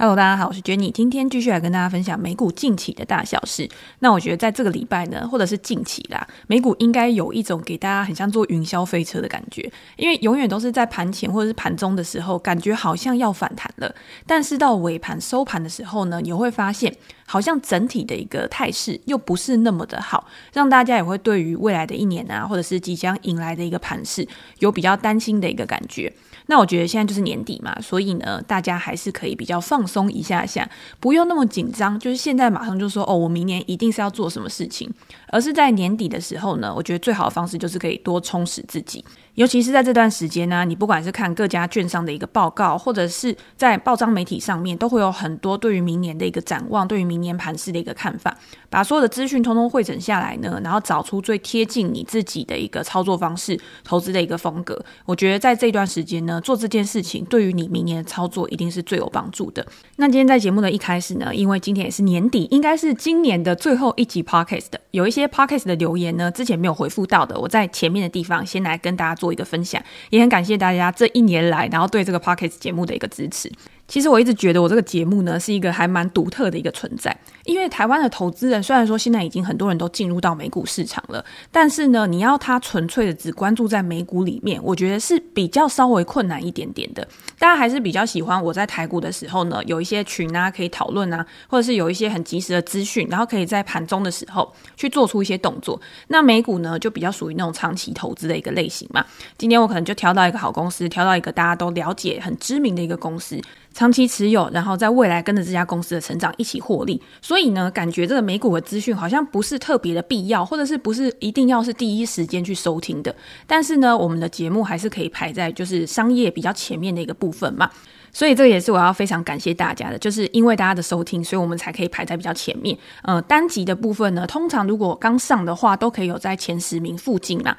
Hello，大家好，我是 Jenny，今天继续来跟大家分享美股近期的大小事。那我觉得在这个礼拜呢，或者是近期啦，美股应该有一种给大家很像坐云霄飞车的感觉，因为永远都是在盘前或者是盘中的时候，感觉好像要反弹了，但是到尾盘收盘的时候呢，你会发现好像整体的一个态势又不是那么的好，让大家也会对于未来的一年啊，或者是即将迎来的一个盘势有比较担心的一个感觉。那我觉得现在就是年底嘛，所以呢，大家还是可以比较放松一下下，不用那么紧张。就是现在马上就说哦，我明年一定是要做什么事情，而是在年底的时候呢，我觉得最好的方式就是可以多充实自己。尤其是在这段时间呢，你不管是看各家券商的一个报告，或者是在报章媒体上面，都会有很多对于明年的一个展望，对于明年盘势的一个看法。把所有的资讯通通汇整下来呢，然后找出最贴近你自己的一个操作方式、投资的一个风格。我觉得在这段时间呢，做这件事情对于你明年的操作一定是最有帮助的。那今天在节目的一开始呢，因为今天也是年底，应该是今年的最后一集 Podcast 的，有一些些 Podcast 的留言呢，之前没有回复到的，我在前面的地方先来跟大家做一个分享，也很感谢大家这一年来，然后对这个 Podcast 节目的一个支持。其实我一直觉得我这个节目呢是一个还蛮独特的一个存在，因为台湾的投资人虽然说现在已经很多人都进入到美股市场了，但是呢，你要他纯粹的只关注在美股里面，我觉得是比较稍微困难一点点的。大家还是比较喜欢我在台股的时候呢，有一些群啊可以讨论啊，或者是有一些很及时的资讯，然后可以在盘中的时候去做出一些动作。那美股呢就比较属于那种长期投资的一个类型嘛。今天我可能就挑到一个好公司，挑到一个大家都了解、很知名的一个公司。长期持有，然后在未来跟着这家公司的成长一起获利，所以呢，感觉这个美股的资讯好像不是特别的必要，或者是不是一定要是第一时间去收听的。但是呢，我们的节目还是可以排在就是商业比较前面的一个部分嘛，所以这个也是我要非常感谢大家的，就是因为大家的收听，所以我们才可以排在比较前面。呃，单集的部分呢，通常如果刚上的话，都可以有在前十名附近嘛。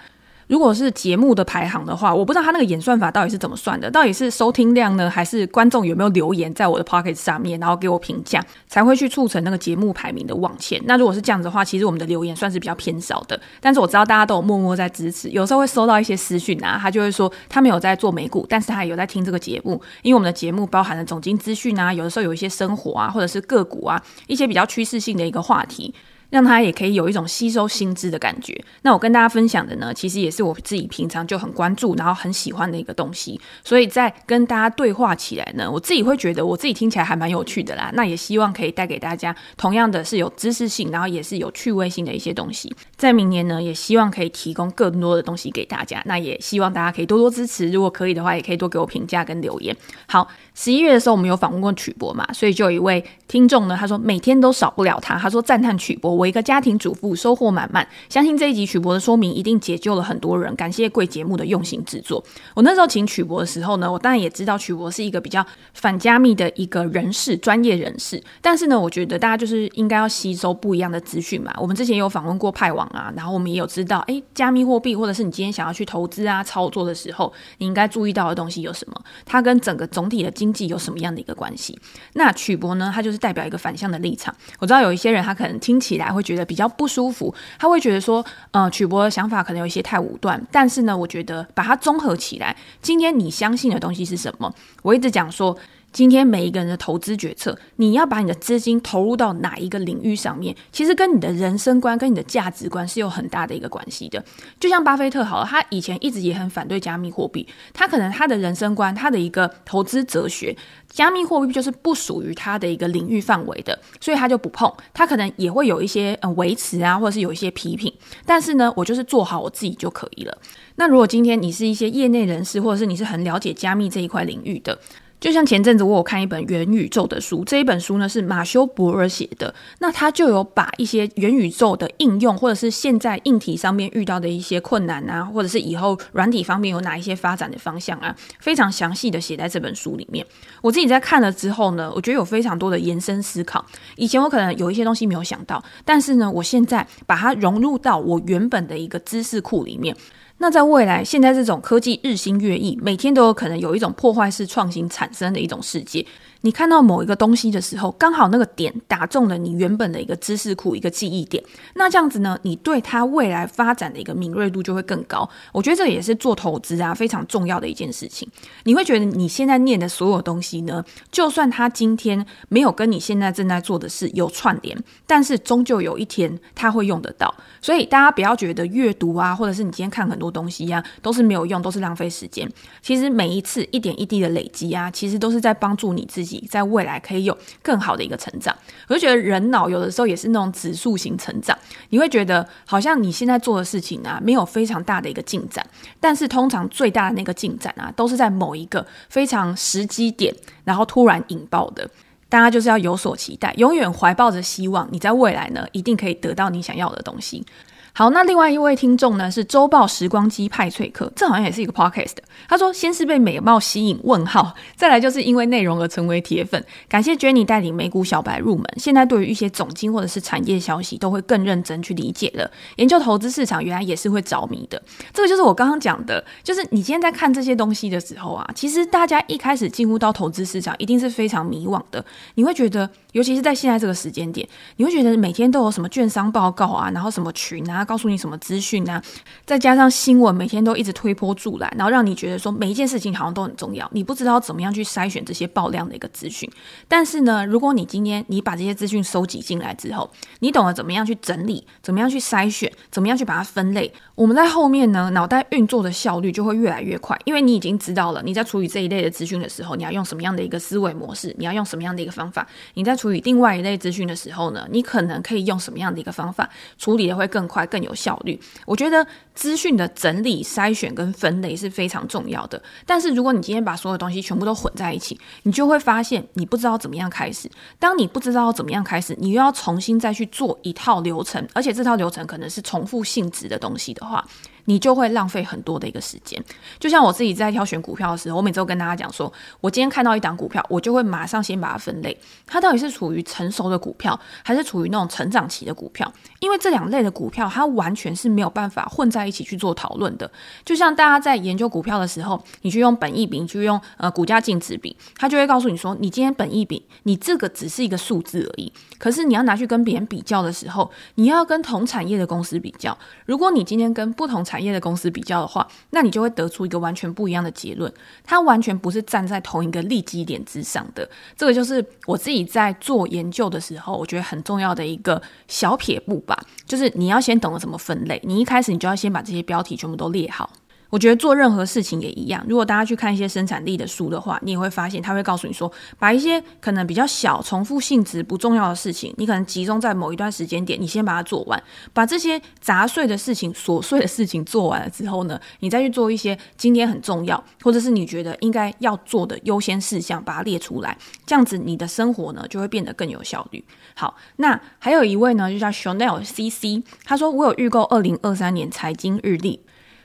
如果是节目的排行的话，我不知道他那个演算法到底是怎么算的，到底是收听量呢，还是观众有没有留言在我的 Pocket 上面，然后给我评价，才会去促成那个节目排名的往前。那如果是这样子的话，其实我们的留言算是比较偏少的。但是我知道大家都有默默在支持，有时候会收到一些私讯啊，他就会说他没有在做美股，但是他也有在听这个节目，因为我们的节目包含了总经资讯啊，有的时候有一些生活啊，或者是个股啊，一些比较趋势性的一个话题。让他也可以有一种吸收新知的感觉。那我跟大家分享的呢，其实也是我自己平常就很关注，然后很喜欢的一个东西。所以在跟大家对话起来呢，我自己会觉得我自己听起来还蛮有趣的啦。那也希望可以带给大家同样的是有知识性，然后也是有趣味性的一些东西。在明年呢，也希望可以提供更多的东西给大家。那也希望大家可以多多支持，如果可以的话，也可以多给我评价跟留言。好，十一月的时候我们有访问过曲博嘛，所以就有一位听众呢，他说每天都少不了他，他说赞叹曲博。我一个家庭主妇收获满满，相信这一集曲博的说明一定解救了很多人。感谢贵节目的用心制作。我那时候请曲博的时候呢，我当然也知道曲博是一个比较反加密的一个人士，专业人士。但是呢，我觉得大家就是应该要吸收不一样的资讯嘛。我们之前有访问过派网啊，然后我们也有知道，哎，加密货币或者是你今天想要去投资啊、操作的时候，你应该注意到的东西有什么？它跟整个总体的经济有什么样的一个关系？那曲博呢，他就是代表一个反向的立场。我知道有一些人他可能听起来会觉得。比较不舒服，他会觉得说，呃，曲博的想法可能有一些太武断，但是呢，我觉得把它综合起来，今天你相信的东西是什么？我一直讲说。今天每一个人的投资决策，你要把你的资金投入到哪一个领域上面，其实跟你的人生观、跟你的价值观是有很大的一个关系的。就像巴菲特好了，他以前一直也很反对加密货币，他可能他的人生观、他的一个投资哲学，加密货币就是不属于他的一个领域范围的，所以他就不碰。他可能也会有一些呃维持啊，或者是有一些批评，但是呢，我就是做好我自己就可以了。那如果今天你是一些业内人士，或者是你是很了解加密这一块领域的。就像前阵子我有看一本元宇宙的书，这一本书呢是马修博尔写的，那他就有把一些元宇宙的应用，或者是现在硬体上面遇到的一些困难啊，或者是以后软体方面有哪一些发展的方向啊，非常详细的写在这本书里面。我自己在看了之后呢，我觉得有非常多的延伸思考。以前我可能有一些东西没有想到，但是呢，我现在把它融入到我原本的一个知识库里面。那在未来，现在这种科技日新月异，每天都有可能有一种破坏式创新产生的一种世界。你看到某一个东西的时候，刚好那个点打中了你原本的一个知识库、一个记忆点，那这样子呢，你对它未来发展的一个敏锐度就会更高。我觉得这也是做投资啊非常重要的一件事情。你会觉得你现在念的所有东西呢，就算它今天没有跟你现在正在做的事有串联，但是终究有一天它会用得到。所以大家不要觉得阅读啊，或者是你今天看很多东西呀、都是没有用，都是浪费时间。其实每一次一点一滴的累积啊，其实都是在帮助你自己。在未来可以有更好的一个成长，我就觉得人脑有的时候也是那种指数型成长。你会觉得好像你现在做的事情啊，没有非常大的一个进展，但是通常最大的那个进展啊，都是在某一个非常时机点，然后突然引爆的。大家就是要有所期待，永远怀抱着希望，你在未来呢，一定可以得到你想要的东西。好，那另外一位听众呢，是周报时光机派翠克，这好像也是一个 podcast 的。他说，先是被美貌吸引，问号，再来就是因为内容而成为铁粉。感谢 Jenny 带领美股小白入门，现在对于一些总经或者是产业消息，都会更认真去理解了。研究投资市场，原来也是会着迷的。这个就是我刚刚讲的，就是你今天在看这些东西的时候啊，其实大家一开始进入到投资市场，一定是非常迷惘的。你会觉得，尤其是在现在这个时间点，你会觉得每天都有什么券商报告啊，然后什么群啊。告诉你什么资讯啊？再加上新闻每天都一直推波助澜，然后让你觉得说每一件事情好像都很重要，你不知道怎么样去筛选这些爆量的一个资讯。但是呢，如果你今天你把这些资讯收集进来之后，你懂得怎么样去整理，怎么样去筛选，怎么样去把它分类，我们在后面呢，脑袋运作的效率就会越来越快，因为你已经知道了你在处理这一类的资讯的时候，你要用什么样的一个思维模式，你要用什么样的一个方法。你在处理另外一类资讯的时候呢，你可能可以用什么样的一个方法处理的会更快、更有效率。我觉得资讯的整理、筛选跟分类是非常重要的。但是如果你今天把所有东西全部都混在一起，你就会发现你不知道怎么样开始。当你不知道怎么样开始，你又要重新再去做一套流程，而且这套流程可能是重复性质的东西的话。你就会浪费很多的一个时间，就像我自己在挑选股票的时候，我每周跟大家讲说，我今天看到一档股票，我就会马上先把它分类，它到底是处于成熟的股票，还是处于那种成长期的股票？因为这两类的股票，它完全是没有办法混在一起去做讨论的。就像大家在研究股票的时候，你去用本益比，你去用呃股价净值比，它就会告诉你说，你今天本益比，你这个只是一个数字而已。可是你要拿去跟别人比较的时候，你要跟同产业的公司比较。如果你今天跟不同产业的公司比较的话，那你就会得出一个完全不一样的结论。它完全不是站在同一个利基点之上的。这个就是我自己在做研究的时候，我觉得很重要的一个小撇步吧，就是你要先懂得怎么分类。你一开始你就要先把这些标题全部都列好。我觉得做任何事情也一样。如果大家去看一些生产力的书的话，你也会发现他会告诉你说，把一些可能比较小、重复性质不重要的事情，你可能集中在某一段时间点，你先把它做完。把这些杂碎的事情、琐碎的事情做完了之后呢，你再去做一些今天很重要，或者是你觉得应该要做的优先事项，把它列出来。这样子你的生活呢就会变得更有效率。好，那还有一位呢，就叫 Chanel CC，他说我有预购二零二三年财经日历。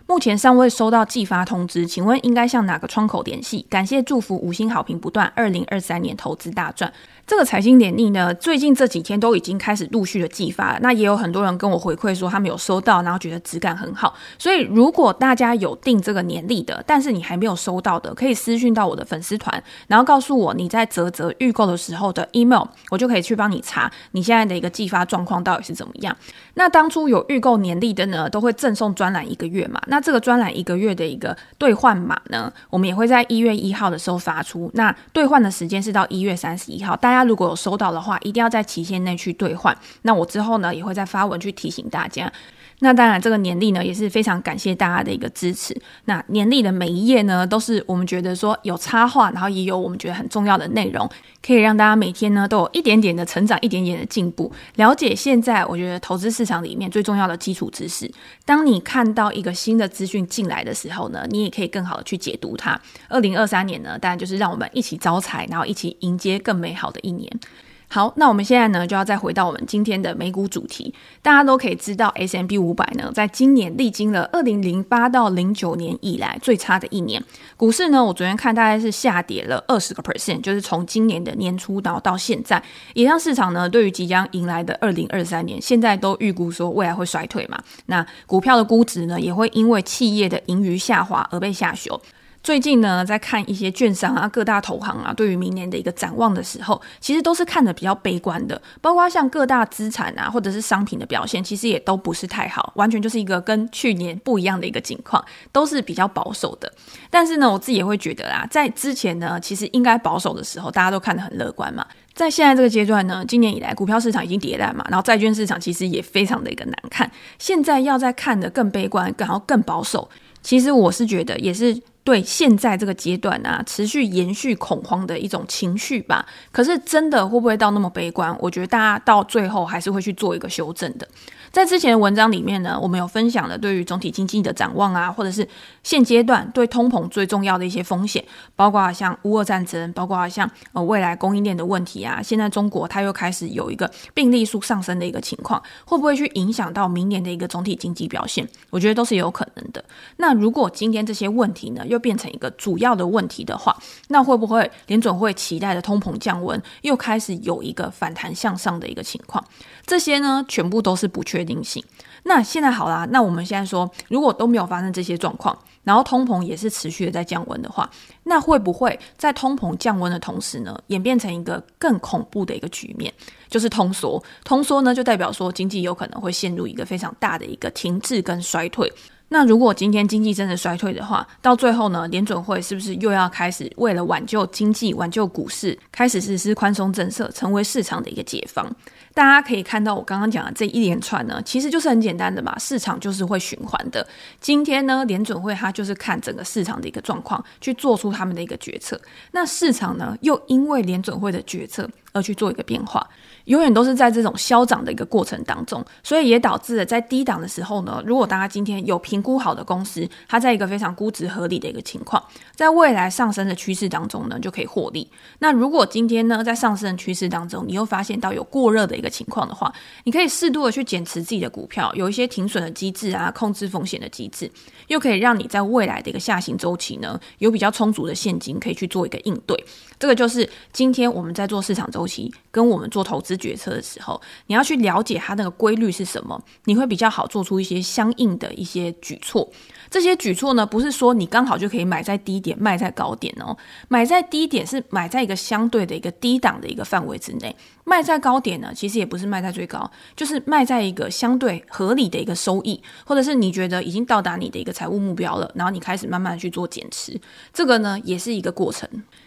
目前尚未收到寄发通知，请问应该向哪个窗口联系？感谢祝福，五星好评不断，二零二三年投资大赚。这个财经年历呢，最近这几天都已经开始陆续的寄发。那也有很多人跟我回馈说，他们有收到，然后觉得质感很好。所以，如果大家有订这个年历的，但是你还没有收到的，可以私讯到我的粉丝团，然后告诉我你在泽泽预购的时候的 email，我就可以去帮你查你现在的一个寄发状况到底是怎么样。那当初有预购年历的呢，都会赠送专栏一个月嘛。那这个专栏一个月的一个兑换码呢，我们也会在一月一号的时候发出。那兑换的时间是到一月三十一号，大家。大家如果有收到的话，一定要在期限内去兑换。那我之后呢，也会再发文去提醒大家。那当然，这个年历呢也是非常感谢大家的一个支持。那年历的每一页呢，都是我们觉得说有插画，然后也有我们觉得很重要的内容，可以让大家每天呢都有一点点的成长，一点点的进步。了解现在我觉得投资市场里面最重要的基础知识。当你看到一个新的资讯进来的时候呢，你也可以更好的去解读它。二零二三年呢，当然就是让我们一起招财，然后一起迎接更美好的一年。好，那我们现在呢就要再回到我们今天的美股主题。大家都可以知道，S M B 五百呢，在今年历经了二零零八到零九年以来最差的一年。股市呢，我昨天看大概是下跌了二十个 percent，就是从今年的年初到到现在，也让市场呢对于即将迎来的二零二三年，现在都预估说未来会衰退嘛。那股票的估值呢，也会因为企业的盈余下滑而被下修。最近呢，在看一些券商啊、各大投行啊，对于明年的一个展望的时候，其实都是看得比较悲观的。包括像各大资产啊，或者是商品的表现，其实也都不是太好，完全就是一个跟去年不一样的一个情况，都是比较保守的。但是呢，我自己也会觉得啦，在之前呢，其实应该保守的时候，大家都看得很乐观嘛。在现在这个阶段呢，今年以来股票市场已经跌烂嘛，然后债券市场其实也非常的一个难看。现在要再看得更悲观，然后更保守，其实我是觉得也是对现在这个阶段啊，持续延续恐慌的一种情绪吧。可是真的会不会到那么悲观？我觉得大家到最后还是会去做一个修正的。在之前的文章里面呢，我们有分享了对于总体经济的展望啊，或者是现阶段对通膨最重要的一些风险，包括像乌俄战争，包括像呃未来供应链的问题啊。现在中国它又开始有一个病例数上升的一个情况，会不会去影响到明年的一个总体经济表现？我觉得都是有可能的。那如果今天这些问题呢，又变成一个主要的问题的话，那会不会联准会期待的通膨降温又开始有一个反弹向上的一个情况？这些呢，全部都是不确定性。那现在好啦，那我们现在说，如果都没有发生这些状况，然后通膨也是持续的在降温的话，那会不会在通膨降温的同时呢，演变成一个更恐怖的一个局面，就是通缩？通缩呢，就代表说经济有可能会陷入一个非常大的一个停滞跟衰退。那如果今天经济真的衰退的话，到最后呢，联准会是不是又要开始为了挽救经济、挽救股市，开始实施宽松政策，成为市场的一个解放？大家可以看到，我刚刚讲的这一连串呢，其实就是很简单的嘛，市场就是会循环的。今天呢，联准会它就是看整个市场的一个状况，去做出他们的一个决策。那市场呢，又因为联准会的决策而去做一个变化。永远都是在这种消长的一个过程当中，所以也导致了在低档的时候呢，如果大家今天有评估好的公司，它在一个非常估值合理的一个情况，在未来上升的趋势当中呢，就可以获利。那如果今天呢，在上升的趋势当中，你又发现到有过热的一个情况的话，你可以适度的去减持自己的股票，有一些停损的机制啊，控制风险的机制，又可以让你在未来的一个下行周期呢，有比较充足的现金可以去做一个应对。这个就是今天我们在做市场周期，跟我们做投资决策的时候，你要去了解它那个规律是什么，你会比较好做出一些相应的一些举措。这些举措呢，不是说你刚好就可以买在低点，卖在高点哦。买在低点是买在一个相对的一个低档的一个范围之内，卖在高点呢，其实也不是卖在最高，就是卖在一个相对合理的一个收益，或者是你觉得已经到达你的一个财务目标了，然后你开始慢慢去做减持，这个呢也是一个过程。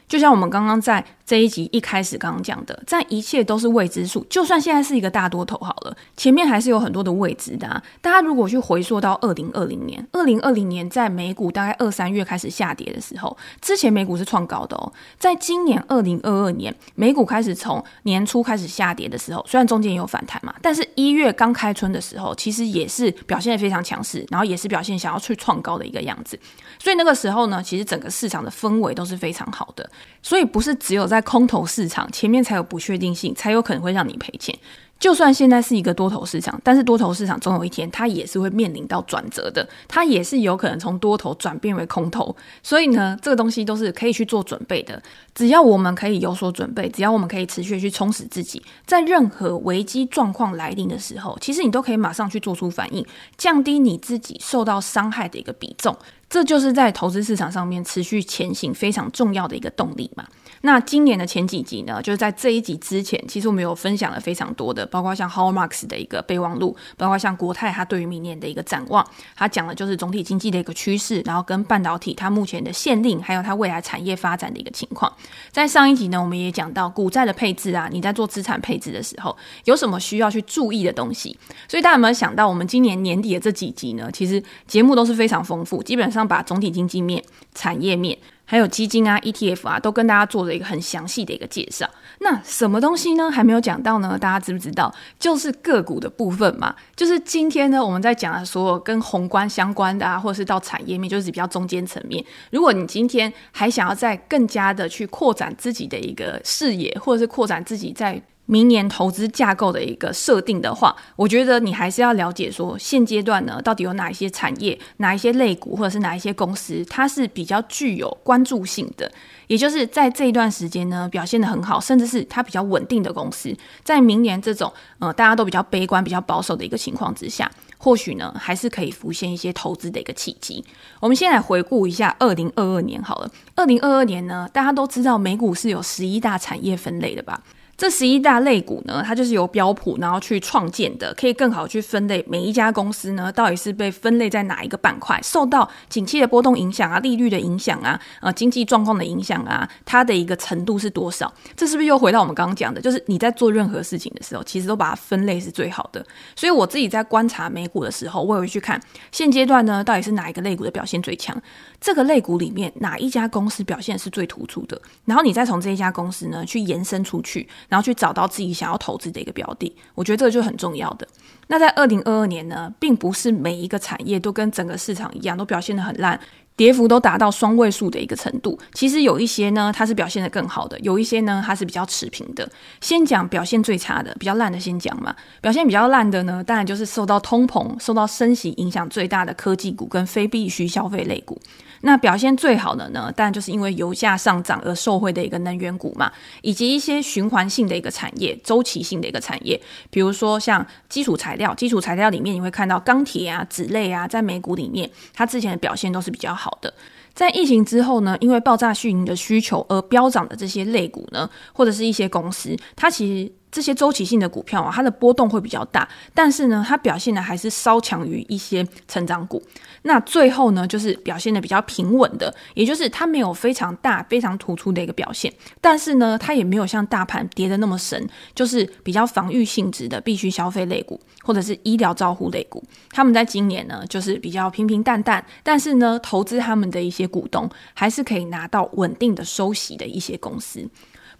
就像我们刚刚在这一集一开始刚刚讲的，在一切都是未知数，就算现在是一个大多头好了，前面还是有很多的未知的啊。大家如果去回溯到二零二零年，二零二零年在美股大概二三月开始下跌的时候，之前美股是创高的哦。在今年二零二二年，美股开始从年初开始下跌的时候，虽然中间也有反弹嘛，但是一月刚开春的时候，其实也是表现的非常强势，然后也是表现想要去创高的一个样子。所以那个时候呢，其实整个市场的氛围都是非常好的。所以不是只有在空头市场前面才有不确定性，才有可能会让你赔钱。就算现在是一个多头市场，但是多头市场总有一天它也是会面临到转折的，它也是有可能从多头转变为空头。所以呢，这个东西都是可以去做准备的。只要我们可以有所准备，只要我们可以持续去充实自己，在任何危机状况来临的时候，其实你都可以马上去做出反应，降低你自己受到伤害的一个比重。这就是在投资市场上面持续前行非常重要的一个动力嘛。那今年的前几集呢，就是在这一集之前，其实我们有分享了非常多的，包括像 Howard Marks 的一个备忘录，包括像国泰他对于明年的一个展望，他讲的就是总体经济的一个趋势，然后跟半导体它目前的限令，还有它未来产业发展的一个情况。在上一集呢，我们也讲到股债的配置啊，你在做资产配置的时候，有什么需要去注意的东西？所以大家有没有想到，我们今年年底的这几集呢，其实节目都是非常丰富，基本上把总体经济面、产业面。还有基金啊、ETF 啊，都跟大家做了一个很详细的一个介绍。那什么东西呢？还没有讲到呢？大家知不知道？就是个股的部分嘛。就是今天呢，我们在讲的所有跟宏观相关的啊，或者是到产业面，就是比较中间层面。如果你今天还想要再更加的去扩展自己的一个视野，或者是扩展自己在明年投资架构的一个设定的话，我觉得你还是要了解说，现阶段呢，到底有哪一些产业、哪一些类股，或者是哪一些公司，它是比较具有关注性的。也就是在这一段时间呢，表现得很好，甚至是它比较稳定的公司，在明年这种呃大家都比较悲观、比较保守的一个情况之下，或许呢还是可以浮现一些投资的一个契机。我们先来回顾一下二零二二年好了，二零二二年呢，大家都知道美股是有十一大产业分类的吧？这十一大类股呢，它就是由标普然后去创建的，可以更好去分类每一家公司呢，到底是被分类在哪一个板块，受到景气的波动影响啊，利率的影响啊，呃，经济状况的影响啊，它的一个程度是多少？这是不是又回到我们刚刚讲的，就是你在做任何事情的时候，其实都把它分类是最好的。所以我自己在观察美股的时候，我也会去看现阶段呢，到底是哪一个类股的表现最强，这个类股里面哪一家公司表现是最突出的，然后你再从这一家公司呢去延伸出去。然后去找到自己想要投资的一个标的，我觉得这个就很重要的。那在二零二二年呢，并不是每一个产业都跟整个市场一样，都表现得很烂。跌幅都达到双位数的一个程度，其实有一些呢，它是表现得更好的，有一些呢，它是比较持平的。先讲表现最差的，比较烂的先讲嘛。表现比较烂的呢，当然就是受到通膨、受到升息影响最大的科技股跟非必需消费类股。那表现最好的呢，当然就是因为油价上涨而受惠的一个能源股嘛，以及一些循环性的一个产业、周期性的一个产业，比如说像基础材料，基础材料里面你会看到钢铁啊、纸类啊，在美股里面，它之前的表现都是比较好。的，在疫情之后呢，因为爆炸性的需求而飙涨的这些类股呢，或者是一些公司，它其实。这些周期性的股票啊，它的波动会比较大，但是呢，它表现的还是稍强于一些成长股。那最后呢，就是表现的比较平稳的，也就是它没有非常大、非常突出的一个表现，但是呢，它也没有像大盘跌得那么深，就是比较防御性质的必须消费类股或者是医疗照护类股。他们在今年呢，就是比较平平淡淡，但是呢，投资他们的一些股东还是可以拿到稳定的收息的一些公司。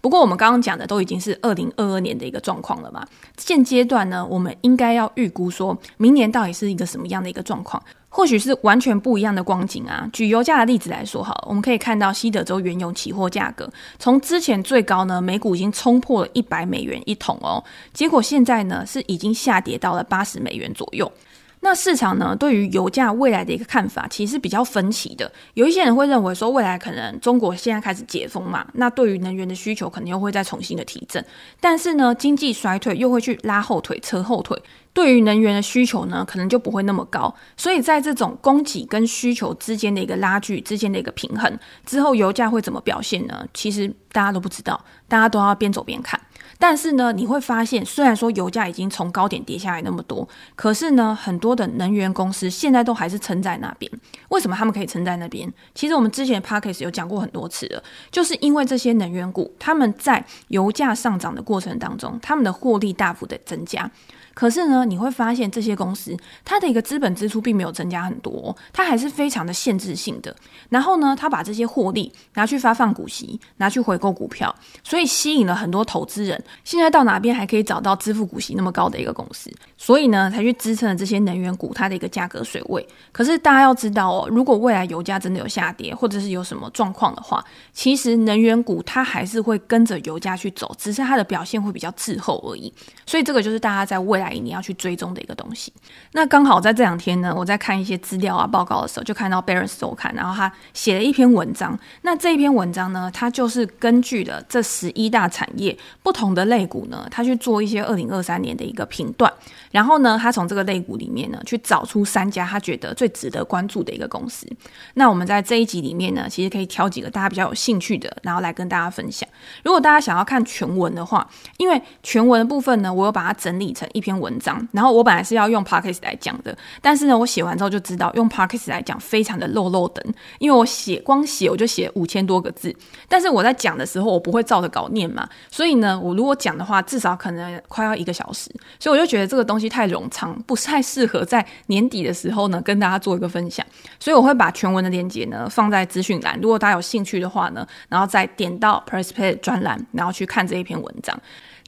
不过我们刚刚讲的都已经是二零二二年的一个状况了嘛。现阶段呢，我们应该要预估说明年到底是一个什么样的一个状况，或许是完全不一样的光景啊。举油价的例子来说，好，我们可以看到西德州原油期货价格从之前最高呢，每股已经冲破了一百美元一桶哦，结果现在呢是已经下跌到了八十美元左右。那市场呢，对于油价未来的一个看法，其实比较分歧的。有一些人会认为说，未来可能中国现在开始解封嘛，那对于能源的需求可能又会再重新的提振。但是呢，经济衰退又会去拉后腿、扯后腿，对于能源的需求呢，可能就不会那么高。所以在这种供给跟需求之间的一个拉锯之间的一个平衡之后，油价会怎么表现呢？其实大家都不知道，大家都要边走边看。但是呢，你会发现，虽然说油价已经从高点跌下来那么多，可是呢，很多的能源公司现在都还是撑在那边。为什么他们可以撑在那边？其实我们之前 Podcast 有讲过很多次了，就是因为这些能源股，他们在油价上涨的过程当中，他们的获利大幅的增加。可是呢，你会发现这些公司它的一个资本支出并没有增加很多，它还是非常的限制性的。然后呢，它把这些获利拿去发放股息，拿去回购股票，所以吸引了很多投资人。现在到哪边还可以找到支付股息那么高的一个公司？所以呢，才去支撑了这些能源股它的一个价格水位。可是大家要知道哦，如果未来油价真的有下跌，或者是有什么状况的话，其实能源股它还是会跟着油价去走，只是它的表现会比较滞后而已。所以这个就是大家在未来你要去追踪的一个东西。那刚好在这两天呢，我在看一些资料啊报告的时候，就看到 Barron 周刊，然后他写了一篇文章。那这一篇文章呢，它就是根据了这十一大产业不同的类股呢，他去做一些二零二三年的一个评断。然后呢，他从这个类股里面呢，去找出三家他觉得最值得关注的一个公司。那我们在这一集里面呢，其实可以挑几个大家比较有兴趣的，然后来跟大家分享。如果大家想要看全文的话，因为全文的部分呢，我有把它整理成一篇篇文章。然后我本来是要用 Podcast 来讲的，但是呢，我写完之后就知道用 Podcast 来讲非常的落落长，因为我写光写我就写五千多个字，但是我在讲的时候我不会照着稿念嘛，所以呢，我如果讲的话，至少可能快要一个小时，所以我就觉得这个东西太冗长，不太适合在年底的时候呢跟大家做一个分享，所以我会把全文的链接呢放在资讯栏，如果大家有兴趣的话呢，然后再点到 PressPlay 专栏，然后去看这一篇文章。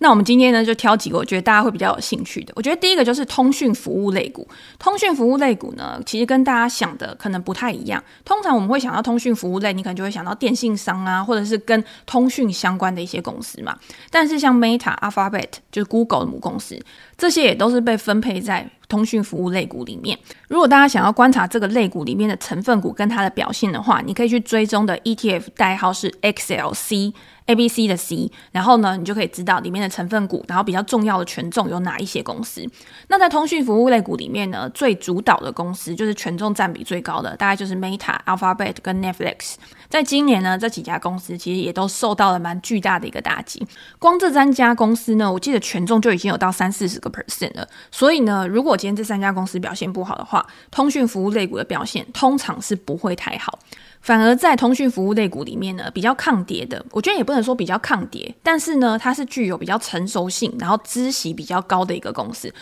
那我们今天呢，就挑几个我觉得大家会比较有兴趣的。我觉得第一个就是通讯服务类股。通讯服务类股呢，其实跟大家想的可能不太一样。通常我们会想到通讯服务类，你可能就会想到电信商啊，或者是跟通讯相关的一些公司嘛。但是像 Meta、Alphabet 就是 Google 的母公司。这些也都是被分配在通讯服务类股里面。如果大家想要观察这个类股里面的成分股跟它的表现的话，你可以去追踪的 ETF 代号是 XLC。A、B、C 的 C，然后呢，你就可以知道里面的成分股，然后比较重要的权重有哪一些公司。那在通讯服务类股里面呢，最主导的公司就是权重占比最高的，大概就是 Meta、Alphabet 跟 Netflix。在今年呢，这几家公司其实也都受到了蛮巨大的一个打击。光这三家公司呢，我记得权重就已经有到三四十个 percent 了。所以呢，如果今天这三家公司表现不好的话，通讯服务类股的表现通常是不会太好。反而在通讯服务类股里面呢，比较抗跌的，我觉得也不能说比较抗跌，但是呢，它是具有比较成熟性，然后孳息比较高的一个公司，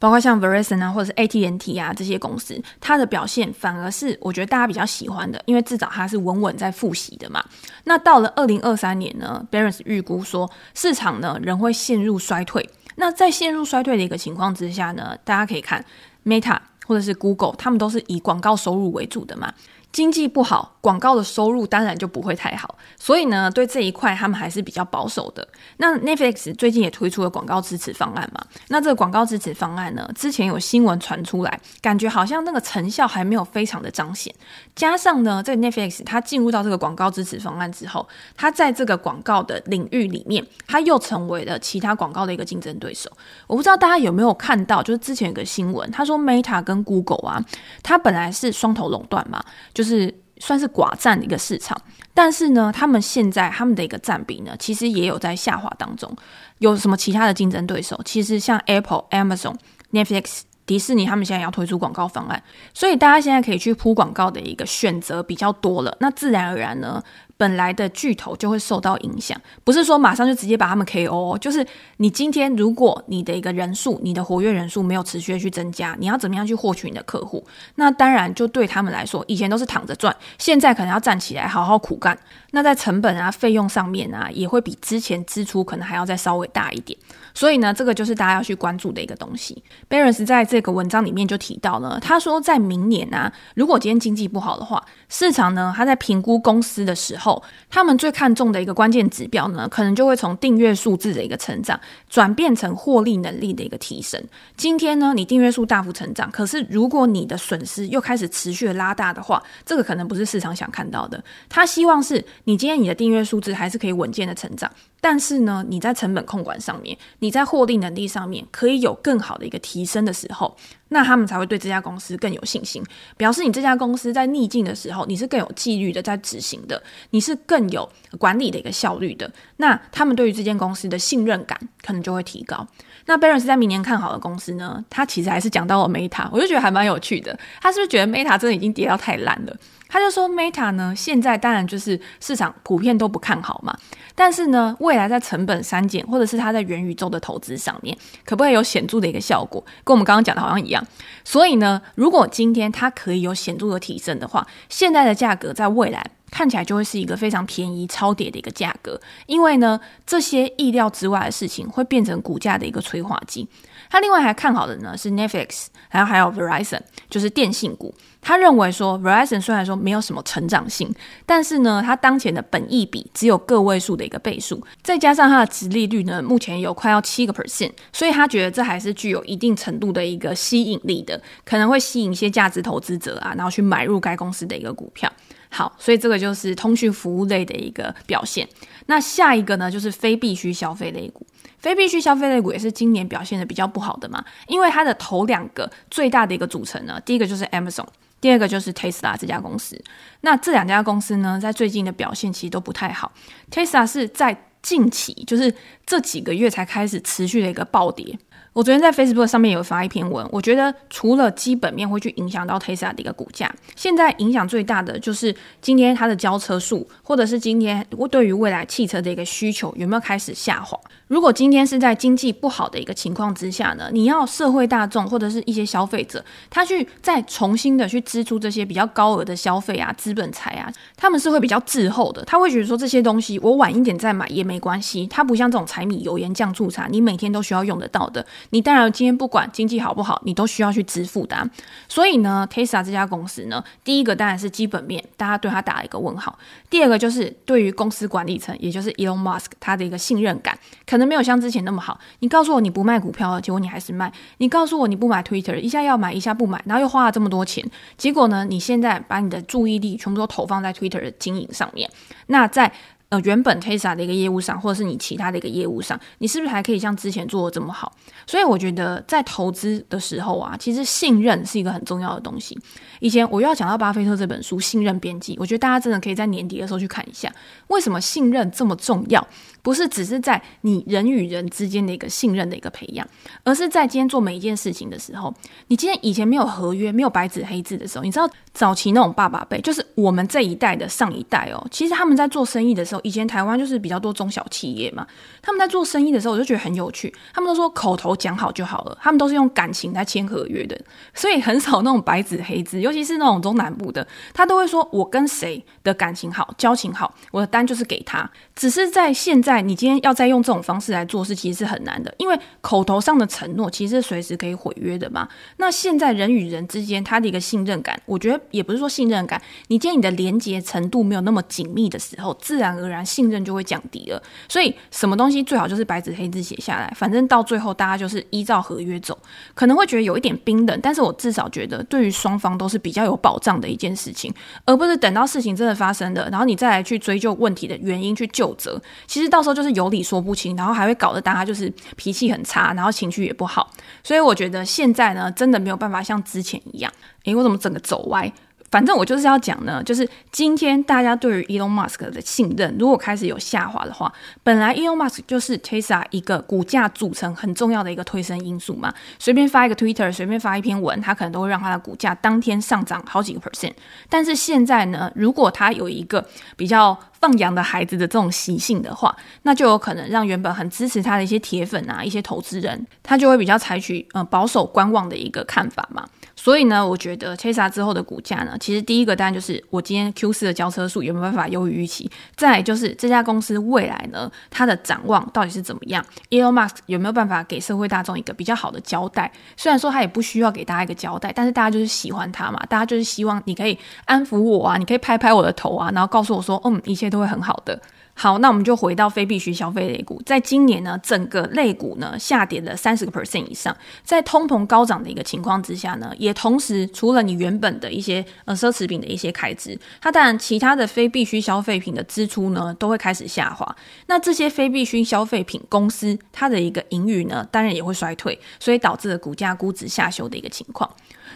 包括像 Verizon 啊，或者是 AT&T 啊这些公司，它的表现反而是我觉得大家比较喜欢的，因为至少它是稳稳在复习的嘛。那到了二零二三年呢，Barron's 预估说市场呢仍会陷入衰退。那在陷入衰退的一个情况之下呢，大家可以看 Meta 或者是 Google，他们都是以广告收入为主的嘛。经济不好，广告的收入当然就不会太好，所以呢，对这一块他们还是比较保守的。那 Netflix 最近也推出了广告支持方案嘛？那这个广告支持方案呢，之前有新闻传出来，感觉好像那个成效还没有非常的彰显。加上呢，这个 Netflix 它进入到这个广告支持方案之后，它在这个广告的领域里面，它又成为了其他广告的一个竞争对手。我不知道大家有没有看到，就是之前有个新闻，他说 Meta 跟 Google 啊，它本来是双头垄断嘛。就是算是寡占的一个市场，但是呢，他们现在他们的一个占比呢，其实也有在下滑当中。有什么其他的竞争对手？其实像 Apple、Amazon、Netflix、迪士尼，他们现在要推出广告方案，所以大家现在可以去铺广告的一个选择比较多了。那自然而然呢，本来的巨头就会受到影响，不是说马上就直接把他们 KO，就是你今天如果你的一个人数，你的活跃人数没有持续的去增加，你要怎么样去获取你的客户？那当然就对他们来说，以前都是躺着赚，现在可能要站起来好好苦干。那在成本啊、费用上面啊，也会比之前支出可能还要再稍微大一点。所以呢，这个就是大家要去关注的一个东西。Bearns 在这个文章里面就提到了，他说在明年啊，如果今天经济不好的话，市场呢，他在评估公司的时候。他们最看重的一个关键指标呢，可能就会从订阅数字的一个成长转变成获利能力的一个提升。今天呢，你订阅数大幅成长，可是如果你的损失又开始持续拉大的话，这个可能不是市场想看到的。他希望是你今天你的订阅数字还是可以稳健的成长。但是呢，你在成本控管上面，你在获利能力上面可以有更好的一个提升的时候，那他们才会对这家公司更有信心，表示你这家公司在逆境的时候，你是更有纪律的在执行的，你是更有管理的一个效率的，那他们对于这间公司的信任感可能就会提高。那 Barron's 在明年看好的公司呢，他其实还是讲到了 Meta，我就觉得还蛮有趣的，他是不是觉得 Meta 真的已经跌到太烂了？他就说，Meta 呢，现在当然就是市场普遍都不看好嘛。但是呢，未来在成本删减或者是它在元宇宙的投资上面，可不可以有显著的一个效果？跟我们刚刚讲的好像一样。所以呢，如果今天它可以有显著的提升的话，现在的价格在未来看起来就会是一个非常便宜、超跌的一个价格。因为呢，这些意料之外的事情会变成股价的一个催化剂。他另外还看好的呢是 Netflix，还有还有 Verizon，就是电信股。他认为说，Verizon 虽然说没有什么成长性，但是呢，它当前的本益比只有个位数的一个倍数，再加上它的殖利率呢，目前有快要七个 percent，所以他觉得这还是具有一定程度的一个吸引力的，可能会吸引一些价值投资者啊，然后去买入该公司的一个股票。好，所以这个就是通讯服务类的一个表现。那下一个呢，就是非必需消费类股。非必需消费类股也是今年表现的比较不好的嘛，因为它的头两个最大的一个组成呢，第一个就是 Amazon。第二个就是 Tesla 这家公司，那这两家公司呢，在最近的表现其实都不太好。Tesla 是在近期，就是这几个月才开始持续的一个暴跌。我昨天在 Facebook 上面有发一篇文，我觉得除了基本面会去影响到 Tesla 的一个股价，现在影响最大的就是今天它的交车数，或者是今天我对于未来汽车的一个需求有没有开始下滑。如果今天是在经济不好的一个情况之下呢，你要社会大众或者是一些消费者，他去再重新的去支出这些比较高额的消费啊、资本财啊，他们是会比较滞后的，他会觉得说这些东西我晚一点再买也没关系，它不像这种柴米油盐酱醋茶，你每天都需要用得到的，你当然今天不管经济好不好，你都需要去支付的啊。所以呢，Tesla 这家公司呢，第一个当然是基本面，大家对它打了一个问号。第二个就是对于公司管理层，也就是 Elon Musk 他的一个信任感，可能没有像之前那么好。你告诉我你不卖股票了，结果你还是卖；你告诉我你不买 Twitter，一下要买，一下不买，然后又花了这么多钱，结果呢，你现在把你的注意力全部都投放在 Twitter 的经营上面，那在。呃，原本 Tesla 的一个业务上，或者是你其他的一个业务上，你是不是还可以像之前做的这么好？所以我觉得在投资的时候啊，其实信任是一个很重要的东西。以前我又要讲到巴菲特这本书《信任边际》，我觉得大家真的可以在年底的时候去看一下，为什么信任这么重要？不是只是在你人与人之间的一个信任的一个培养，而是在今天做每一件事情的时候，你今天以前没有合约、没有白纸黑字的时候，你知道早期那种爸爸辈，就是我们这一代的上一代哦，其实他们在做生意的时候，以前台湾就是比较多中小企业嘛，他们在做生意的时候，我就觉得很有趣，他们都说口头讲好就好了，他们都是用感情来签合约的，所以很少那种白纸黑字，尤其是那种中南部的，他都会说我跟谁的感情好、交情好，我的单就是给他，只是在现在。你今天要再用这种方式来做事，其实是很难的，因为口头上的承诺其实是随时可以毁约的嘛。那现在人与人之间他的一个信任感，我觉得也不是说信任感，你今天你的连接程度没有那么紧密的时候，自然而然信任就会降低了。所以什么东西最好就是白纸黑字写下来，反正到最后大家就是依照合约走，可能会觉得有一点冰冷，但是我至少觉得对于双方都是比较有保障的一件事情，而不是等到事情真的发生了，然后你再来去追究问题的原因去就责，其实到时候。就是有理说不清，然后还会搞得大家就是脾气很差，然后情绪也不好，所以我觉得现在呢，真的没有办法像之前一样。诶，我怎么整个走歪？反正我就是要讲呢，就是今天大家对于 Elon Musk 的信任如果开始有下滑的话，本来 Elon Musk 就是 Tesla 一个股价组成很重要的一个推升因素嘛，随便发一个 Twitter，随便发一篇文，他可能都会让他的股价当天上涨好几个 percent。但是现在呢，如果他有一个比较放羊的孩子的这种习性的话，那就有可能让原本很支持他的一些铁粉啊、一些投资人，他就会比较采取呃保守观望的一个看法嘛。所以呢，我觉得 Tesla 之后的股价呢，其实第一个当然就是我今天 Q 四的交车数有没有办法优于预期，再就是这家公司未来呢，它的展望到底是怎么样？Elon Musk 有没有办法给社会大众一个比较好的交代？虽然说他也不需要给大家一个交代，但是大家就是喜欢他嘛，大家就是希望你可以安抚我啊，你可以拍拍我的头啊，然后告诉我说，嗯，一切都会很好的。好，那我们就回到非必需消费类股，在今年呢，整个类股呢下跌了三十个 percent 以上，在通膨高涨的一个情况之下呢，也同时除了你原本的一些呃奢侈品的一些开支，它当然其他的非必需消费品的支出呢都会开始下滑。那这些非必需消费品公司它的一个盈余呢，当然也会衰退，所以导致了股价估值下修的一个情况。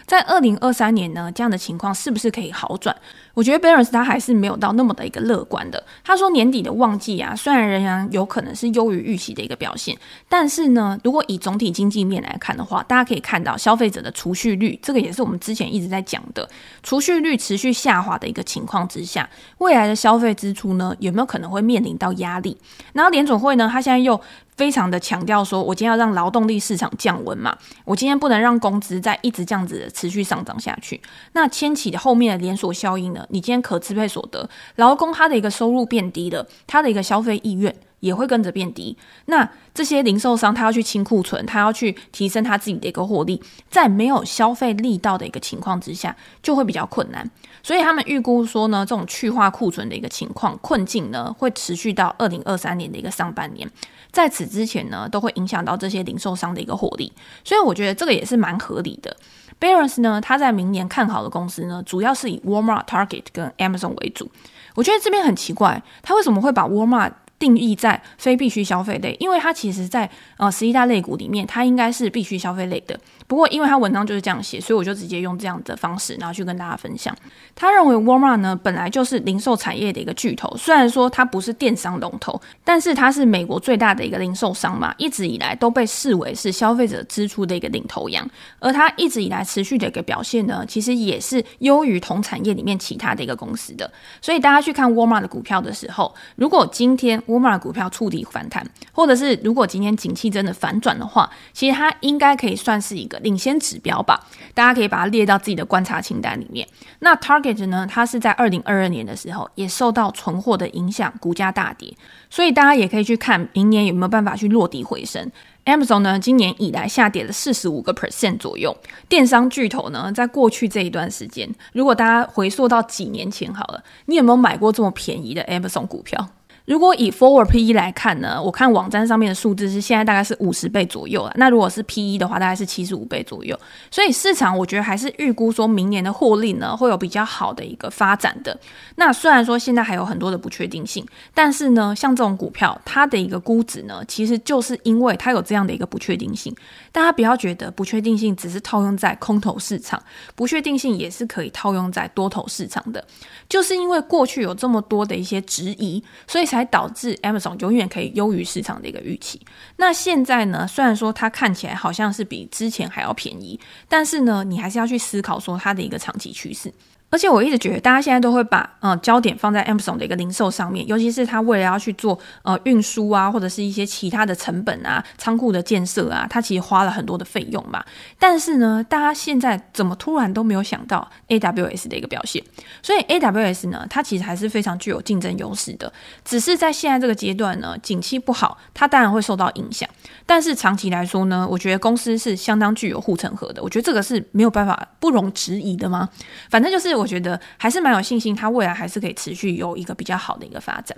在二零二三年呢，这样的情况是不是可以好转？我觉得 Barron's 他还是没有到那么的一个乐观的。他说年底的旺季啊，虽然仍然有可能是优于预期的一个表现，但是呢，如果以总体经济面来看的话，大家可以看到消费者的储蓄率，这个也是我们之前一直在讲的，储蓄率持续下滑的一个情况之下，未来的消费支出呢，有没有可能会面临到压力？然后联总会呢，他现在又非常的强调说，我今天要让劳动力市场降温嘛，我今天不能让工资再一直这样子持续上涨下去。那牵起的后面的连锁效应呢？你今天可支配所得，劳工他的一个收入变低了，他的一个消费意愿也会跟着变低。那这些零售商他要去清库存，他要去提升他自己的一个获利，在没有消费力道的一个情况之下，就会比较困难。所以他们预估说呢，这种去化库存的一个情况困境呢，会持续到二零二三年的一个上半年。在此之前呢，都会影响到这些零售商的一个获利。所以我觉得这个也是蛮合理的。Barron's 呢，他在明年看好的公司呢，主要是以 Walmart、Target 跟 Amazon 为主。我觉得这边很奇怪，他为什么会把 Walmart 定义在非必需消费类，因为它其实在呃十一大类股里面，它应该是必须消费类的。不过，因为它文章就是这样写，所以我就直接用这样的方式，然后去跟大家分享。他认为 Walmart 呢本来就是零售产业的一个巨头，虽然说它不是电商龙头，但是它是美国最大的一个零售商嘛，一直以来都被视为是消费者支出的一个领头羊。而它一直以来持续的一个表现呢，其实也是优于同产业里面其他的一个公司的。所以大家去看 Walmart 的股票的时候，如果今天沃尔玛股票触底反弹，或者是如果今天景气真的反转的话，其实它应该可以算是一个领先指标吧，大家可以把它列到自己的观察清单里面。那 Target 呢，它是在二零二二年的时候也受到存货的影响，股价大跌，所以大家也可以去看明年有没有办法去落底回升。Amazon 呢，今年以来下跌了四十五个 percent 左右。电商巨头呢，在过去这一段时间，如果大家回溯到几年前好了，你有没有买过这么便宜的 Amazon 股票？如果以 forward PE 来看呢，我看网站上面的数字是现在大概是五十倍左右了。那如果是 PE 的话，大概是七十五倍左右。所以市场我觉得还是预估说明年的获利呢会有比较好的一个发展的。那虽然说现在还有很多的不确定性，但是呢，像这种股票它的一个估值呢，其实就是因为它有这样的一个不确定性。大家不要觉得不确定性只是套用在空头市场，不确定性也是可以套用在多头市场的。就是因为过去有这么多的一些质疑，所以才导致 Amazon 永远可以优于市场的一个预期。那现在呢，虽然说它看起来好像是比之前还要便宜，但是呢，你还是要去思考说它的一个长期趋势。而且我一直觉得，大家现在都会把呃焦点放在 Amazon 的一个零售上面，尤其是他为了要去做呃运输啊，或者是一些其他的成本啊、仓库的建设啊，他其实花了很多的费用嘛。但是呢，大家现在怎么突然都没有想到 AWS 的一个表现？所以 AWS 呢，它其实还是非常具有竞争优势的。只是在现在这个阶段呢，景气不好，它当然会受到影响。但是长期来说呢，我觉得公司是相当具有护城河的。我觉得这个是没有办法不容置疑的吗？反正就是。我觉得还是蛮有信心，它未来还是可以持续有一个比较好的一个发展。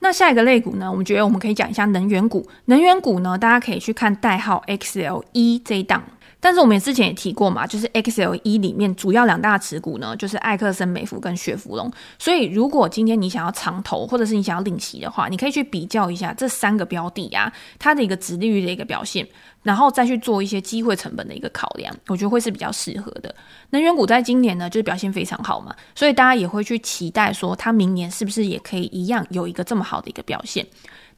那下一个类股呢？我们觉得我们可以讲一下能源股。能源股呢，大家可以去看代号 XLE 这一档。但是我们之前也提过嘛，就是 XLE 里面主要两大持股呢，就是艾克森美孚跟雪佛龙。所以如果今天你想要长投，或者是你想要领息的话，你可以去比较一下这三个标的啊，它的一个殖利率的一个表现，然后再去做一些机会成本的一个考量，我觉得会是比较适合的。能源股在今年呢，就是表现非常好嘛，所以大家也会去期待说，它明年是不是也可以一样有一个这么好的一个表现。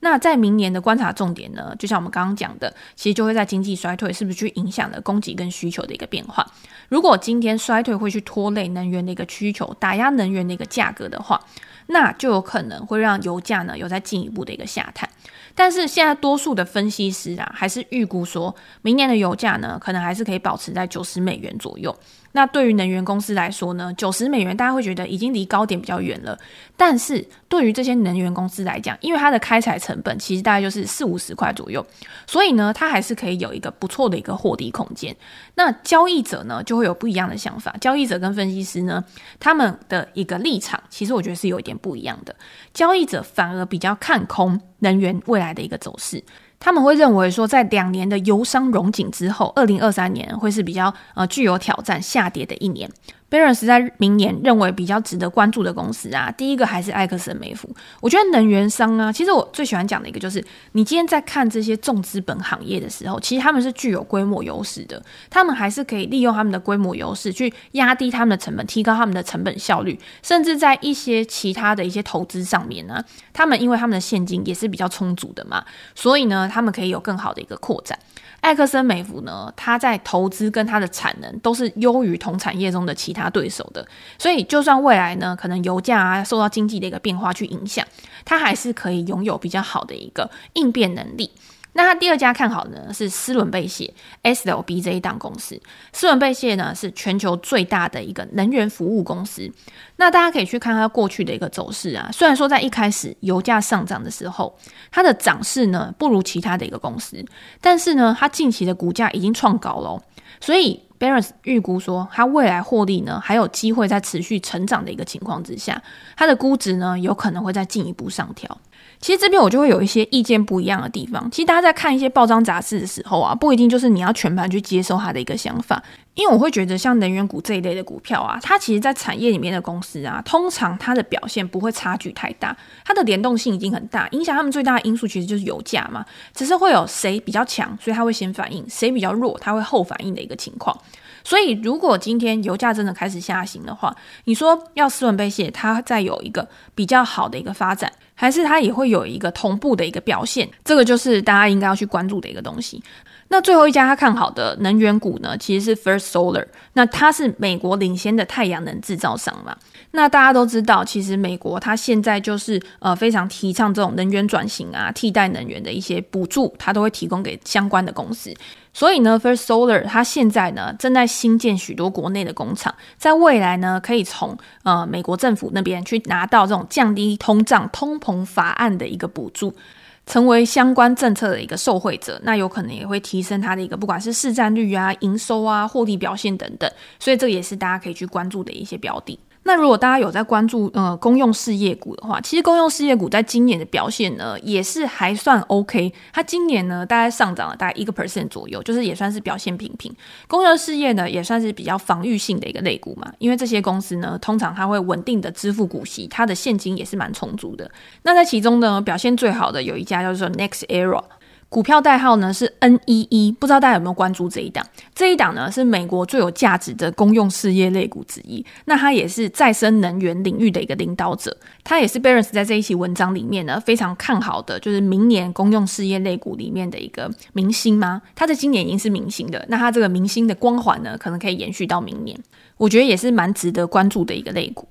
那在明年的观察重点呢，就像我们刚刚讲的，其实就会在经济衰退是不是去影响了供给跟需求的一个变化。如果今天衰退会去拖累能源的一个需求，打压能源的一个价格的话，那就有可能会让油价呢有在进一步的一个下探。但是现在多数的分析师啊，还是预估说明年的油价呢，可能还是可以保持在九十美元左右。那对于能源公司来说呢，九十美元大家会觉得已经离高点比较远了。但是对于这些能源公司来讲，因为它的开采成本其实大概就是四五十块左右，所以呢，它还是可以有一个不错的一个获利空间。那交易者呢，就会有不一样的想法。交易者跟分析师呢，他们的一个立场，其实我觉得是有一点不一样的。交易者反而比较看空能源未来的一个走势。他们会认为说，在两年的油商融景之后，二零二三年会是比较呃具有挑战下跌的一年。Barron 在明年认为比较值得关注的公司啊，第一个还是艾克森美孚。我觉得能源商啊，其实我最喜欢讲的一个就是，你今天在看这些重资本行业的时候，其实他们是具有规模优势的，他们还是可以利用他们的规模优势去压低他们的成本，提高他们的成本效率，甚至在一些其他的一些投资上面呢，他们因为他们的现金也是比较充足的嘛，所以呢，他们可以有更好的一个扩展。艾克森美孚呢，它在投资跟它的产能都是优于同产业中的其他对手的，所以就算未来呢，可能油价啊受到经济的一个变化去影响，它还是可以拥有比较好的一个应变能力。那他第二家看好的呢是斯伦贝谢 SLB 这一档公司。斯伦贝谢呢是全球最大的一个能源服务公司。那大家可以去看它过去的一个走势啊。虽然说在一开始油价上涨的时候，它的涨势呢不如其他的一个公司，但是呢，它近期的股价已经创高了。所以 Barris 预估说，它未来获利呢还有机会在持续成长的一个情况之下，它的估值呢有可能会再进一步上调。其实这边我就会有一些意见不一样的地方。其实大家在看一些报章杂志的时候啊，不一定就是你要全盘去接受他的一个想法，因为我会觉得像能源股这一类的股票啊，它其实，在产业里面的公司啊，通常它的表现不会差距太大，它的联动性已经很大，影响他们最大的因素其实就是油价嘛，只是会有谁比较强，所以它会先反应；谁比较弱，它会后反应的一个情况。所以，如果今天油价真的开始下行的话，你说要斯伦贝谢它再有一个比较好的一个发展，还是它也会有一个同步的一个表现？这个就是大家应该要去关注的一个东西。那最后一家他看好的能源股呢，其实是 First Solar。那它是美国领先的太阳能制造商嘛。那大家都知道，其实美国它现在就是呃非常提倡这种能源转型啊，替代能源的一些补助，它都会提供给相关的公司。所以呢，First Solar 它现在呢正在新建许多国内的工厂，在未来呢可以从呃美国政府那边去拿到这种降低通胀、通膨法案的一个补助。成为相关政策的一个受惠者，那有可能也会提升它的一个不管是市占率啊、营收啊、获利表现等等，所以这也是大家可以去关注的一些标的。那如果大家有在关注呃公用事业股的话，其实公用事业股在今年的表现呢也是还算 OK。它今年呢大概上涨了大概一个 percent 左右，就是也算是表现平平。公用事业呢也算是比较防御性的一个类股嘛，因为这些公司呢通常它会稳定的支付股息，它的现金也是蛮充足的。那在其中呢表现最好的有一家叫做 NextEra。股票代号呢是 NEE，不知道大家有没有关注这一档？这一档呢是美国最有价值的公用事业类股之一。那它也是再生能源领域的一个领导者。它也是 Barons 在这一期文章里面呢非常看好的，就是明年公用事业类股里面的一个明星吗？它的今年已经是明星的，那它这个明星的光环呢，可能可以延续到明年。我觉得也是蛮值得关注的一个类股。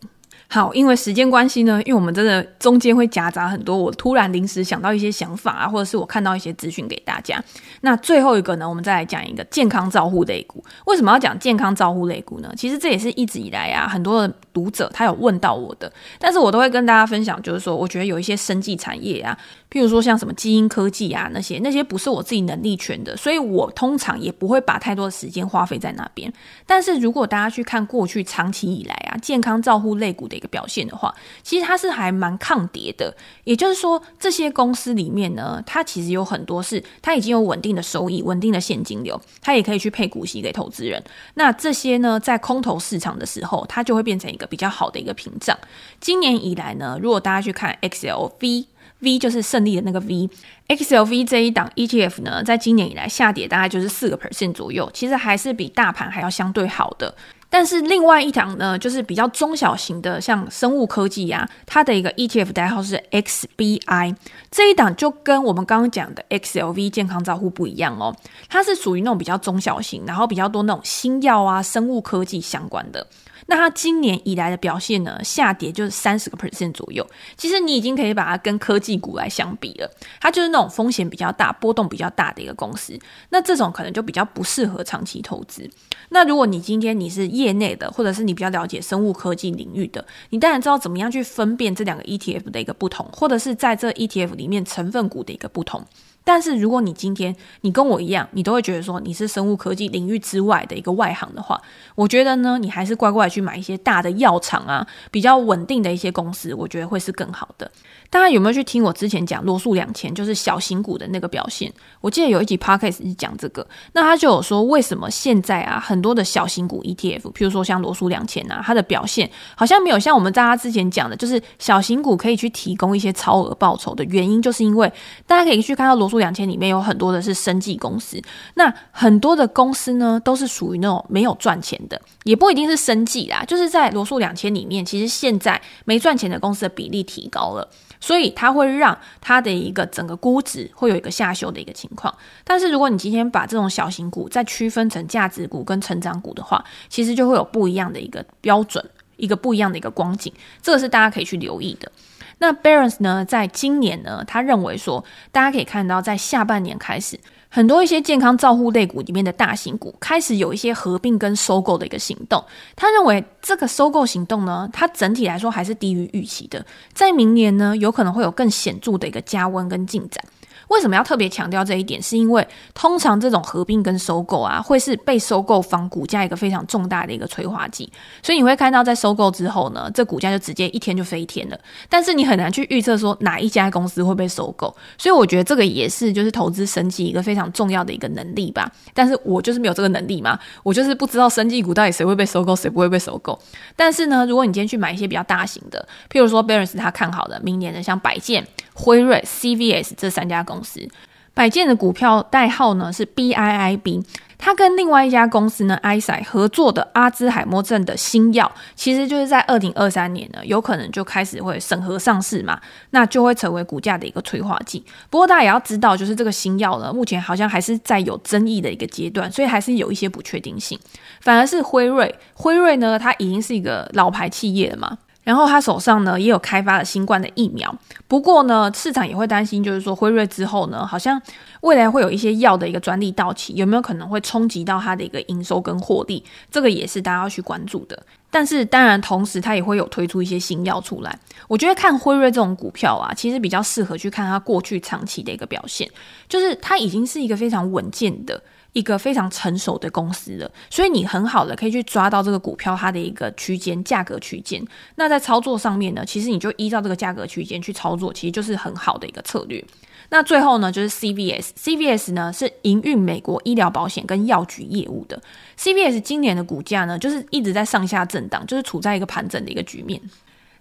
好，因为时间关系呢，因为我们真的中间会夹杂很多我突然临时想到一些想法啊，或者是我看到一些资讯给大家。那最后一个呢，我们再来讲一个健康照护类股。为什么要讲健康照护类股呢？其实这也是一直以来啊，很多的读者他有问到我的，但是我都会跟大家分享，就是说，我觉得有一些生技产业啊。譬如说像什么基因科技啊，那些那些不是我自己能力圈的，所以我通常也不会把太多的时间花费在那边。但是如果大家去看过去长期以来啊，健康照护类股的一个表现的话，其实它是还蛮抗跌的。也就是说，这些公司里面呢，它其实有很多是它已经有稳定的收益、稳定的现金流，它也可以去配股息给投资人。那这些呢，在空头市场的时候，它就会变成一个比较好的一个屏障。今年以来呢，如果大家去看 XLV。V 就是胜利的那个 V，XLV 这一档 ETF 呢，在今年以来下跌大概就是四个 percent 左右，其实还是比大盘还要相对好的。但是另外一档呢，就是比较中小型的，像生物科技呀、啊，它的一个 ETF 代号是 XBI，这一档就跟我们刚刚讲的 XLV 健康照护不一样哦，它是属于那种比较中小型，然后比较多那种新药啊、生物科技相关的。那它今年以来的表现呢，下跌就是三十个 percent 左右。其实你已经可以把它跟科技股来相比了。它就是那种风险比较大、波动比较大的一个公司。那这种可能就比较不适合长期投资。那如果你今天你是业内的，或者是你比较了解生物科技领域的，你当然知道怎么样去分辨这两个 ETF 的一个不同，或者是在这 ETF 里面成分股的一个不同。但是如果你今天你跟我一样，你都会觉得说你是生物科技领域之外的一个外行的话，我觉得呢，你还是乖乖去买一些大的药厂啊，比较稳定的一些公司，我觉得会是更好的。大家有没有去听我之前讲罗素两千，就是小型股的那个表现？我记得有一集 podcast 是讲这个，那他就有说为什么现在啊很多的小型股 ETF，譬如说像罗素两千啊，它的表现好像没有像我们大家之前讲的，就是小型股可以去提供一些超额报酬的原因，就是因为大家可以去看到罗素两千里面有很多的是生计公司，那很多的公司呢都是属于那种没有赚钱的，也不一定是生计啦，就是在罗素两千里面，其实现在没赚钱的公司的比例提高了。所以它会让它的一个整个估值会有一个下修的一个情况。但是如果你今天把这种小型股再区分成价值股跟成长股的话，其实就会有不一样的一个标准，一个不一样的一个光景。这个是大家可以去留意的。那 Barons 呢，在今年呢，他认为说，大家可以看到在下半年开始。很多一些健康照护类股里面的大型股开始有一些合并跟收购的一个行动。他认为这个收购行动呢，它整体来说还是低于预期的，在明年呢，有可能会有更显著的一个加温跟进展。为什么要特别强调这一点？是因为通常这种合并跟收购啊，会是被收购方股价一个非常重大的一个催化剂。所以你会看到，在收购之后呢，这股价就直接一天就飞天了。但是你很难去预测说哪一家公司会被收购。所以我觉得这个也是就是投资升级一个非常重要的一个能力吧。但是我就是没有这个能力嘛，我就是不知道生技股到底谁会被收购，谁不会被收购。但是呢，如果你今天去买一些比较大型的，譬如说 Barrys 他看好的明年的像百健、辉瑞、CVS 这三家公司。百健的股票代号呢是 BIIB，它跟另外一家公司呢，埃塞合作的阿兹海默症的新药，其实就是在二零二三年呢，有可能就开始会审核上市嘛，那就会成为股价的一个催化剂。不过大家也要知道，就是这个新药呢，目前好像还是在有争议的一个阶段，所以还是有一些不确定性。反而是辉瑞，辉瑞呢，它已经是一个老牌企业了嘛。然后他手上呢也有开发了新冠的疫苗，不过呢市场也会担心，就是说辉瑞之后呢，好像未来会有一些药的一个专利到期，有没有可能会冲击到它的一个营收跟获利？这个也是大家要去关注的。但是当然，同时它也会有推出一些新药出来。我觉得看辉瑞这种股票啊，其实比较适合去看它过去长期的一个表现，就是它已经是一个非常稳健的。一个非常成熟的公司了，所以你很好的可以去抓到这个股票它的一个区间价格区间。那在操作上面呢，其实你就依照这个价格区间去操作，其实就是很好的一个策略。那最后呢，就是 CVS，CVS 呢是营运美国医疗保险跟药局业务的。CVS 今年的股价呢，就是一直在上下震荡，就是处在一个盘整的一个局面。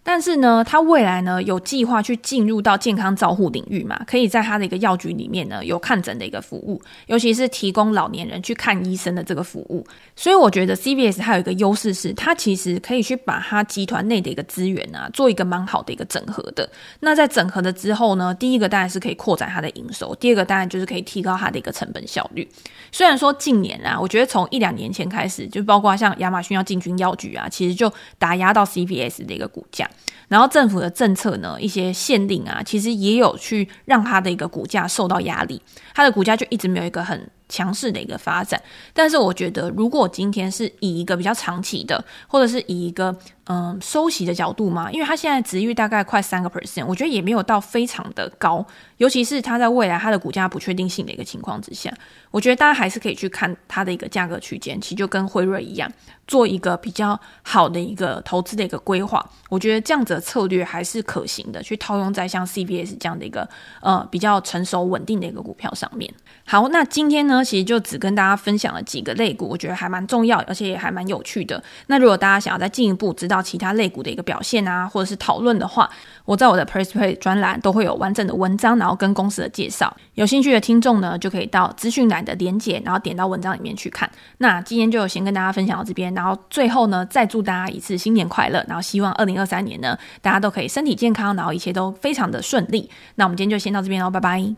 但是呢，他未来呢有计划去进入到健康照护领域嘛？可以在他的一个药局里面呢有看诊的一个服务，尤其是提供老年人去看医生的这个服务。所以我觉得 CVS 还有一个优势是，它其实可以去把它集团内的一个资源啊做一个蛮好的一个整合的。那在整合了之后呢，第一个当然是可以扩展它的营收，第二个当然就是可以提高它的一个成本效率。虽然说近年啊，我觉得从一两年前开始，就包括像亚马逊要进军药局啊，其实就打压到 CVS 的一个股价。然后政府的政策呢，一些限定啊，其实也有去让它的一个股价受到压力，它的股价就一直没有一个很强势的一个发展。但是我觉得，如果今天是以一个比较长期的，或者是以一个嗯收息的角度嘛，因为它现在值域大概快三个 percent，我觉得也没有到非常的高，尤其是它在未来它的股价不确定性的一个情况之下，我觉得大家还是可以去看它的一个价格区间，其实就跟辉瑞一样。做一个比较好的一个投资的一个规划，我觉得这样子的策略还是可行的，去套用在像 C B S 这样的一个呃比较成熟稳定的一个股票上面。好，那今天呢，那其实就只跟大家分享了几个类股，我觉得还蛮重要，而且也还蛮有趣的。那如果大家想要再进一步知道其他类股的一个表现啊，或者是讨论的话，我在我的 PressPlay 专栏都会有完整的文章，然后跟公司的介绍。有兴趣的听众呢，就可以到资讯栏的连结，然后点到文章里面去看。那今天就先跟大家分享到这边。然后最后呢，再祝大家一次新年快乐，然后希望二零二三年呢，大家都可以身体健康，然后一切都非常的顺利。那我们今天就先到这边喽，拜拜。